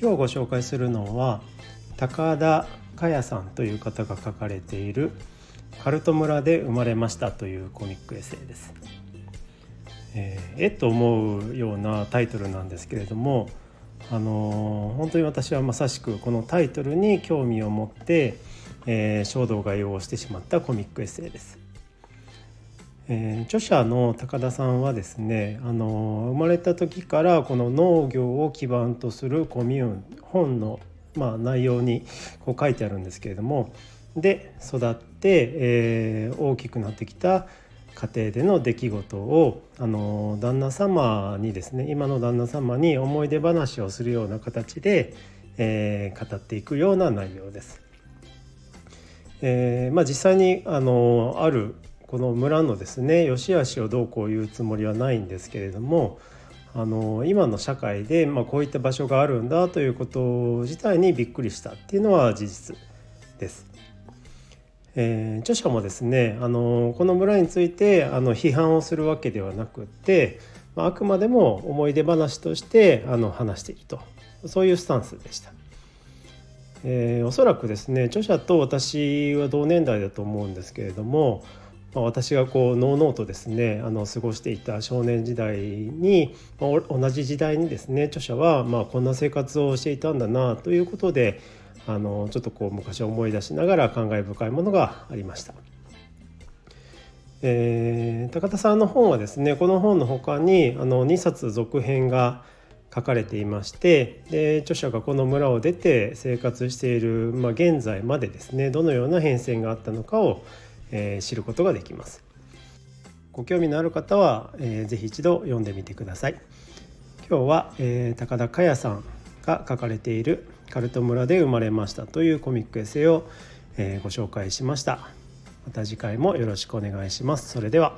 今日ご紹介するのは高田佳也さんという方が書かれている「カルト村で生まれました」というコミックエッセイです。えー、えと思うようなタイトルなんですけれども、あのー、本当に私はまさしくこのタイトルに興味を持って、えー、衝動買いをしてしまったコミックエッセイです。えー、著者の高田さんはですね、あの生まれた時からこの農業を基盤とするコミューン本の、まあ、内容にこう書いてあるんですけれどもで育って、えー、大きくなってきた家庭での出来事をあの旦那様にですね今の旦那様に思い出話をするような形で、えー、語っていくような内容です。えーまあ、実際にあのあるこの村のですね良し悪しをどうこう言うつもりはないんですけれどもあの今の社会で、まあ、こういった場所があるんだということ自体にびっくりしたっていうのは事実です。えー、著者もですねあのこの村についてあの批判をするわけではなくってあくまでも思い出話としてあの話しているとそういうスタンスでした。えー、おそらくですね著者と私は同年代だと思うんですけれども私がこうのうのうとですねあの過ごしていた少年時代に、同じ時代にですね著者はまあこんな生活をしていたんだなということであのちょっとこう昔を思い出しながら感慨深いものがありました。えー、高田さんの本はですねこの本の他にあの2冊続編が書かれていましてで著者がこの村を出て生活している、まあ、現在までですねどのような変遷があったのかをえ、知ることができます。ご興味のある方は、えー、ぜひ一度読んでみてください。今日は、えー、高田佳也さんが書かれている「カルト村で生まれました」というコミックエッセイを、えー、ご紹介しました。また次回もよろしくお願いします。それでは。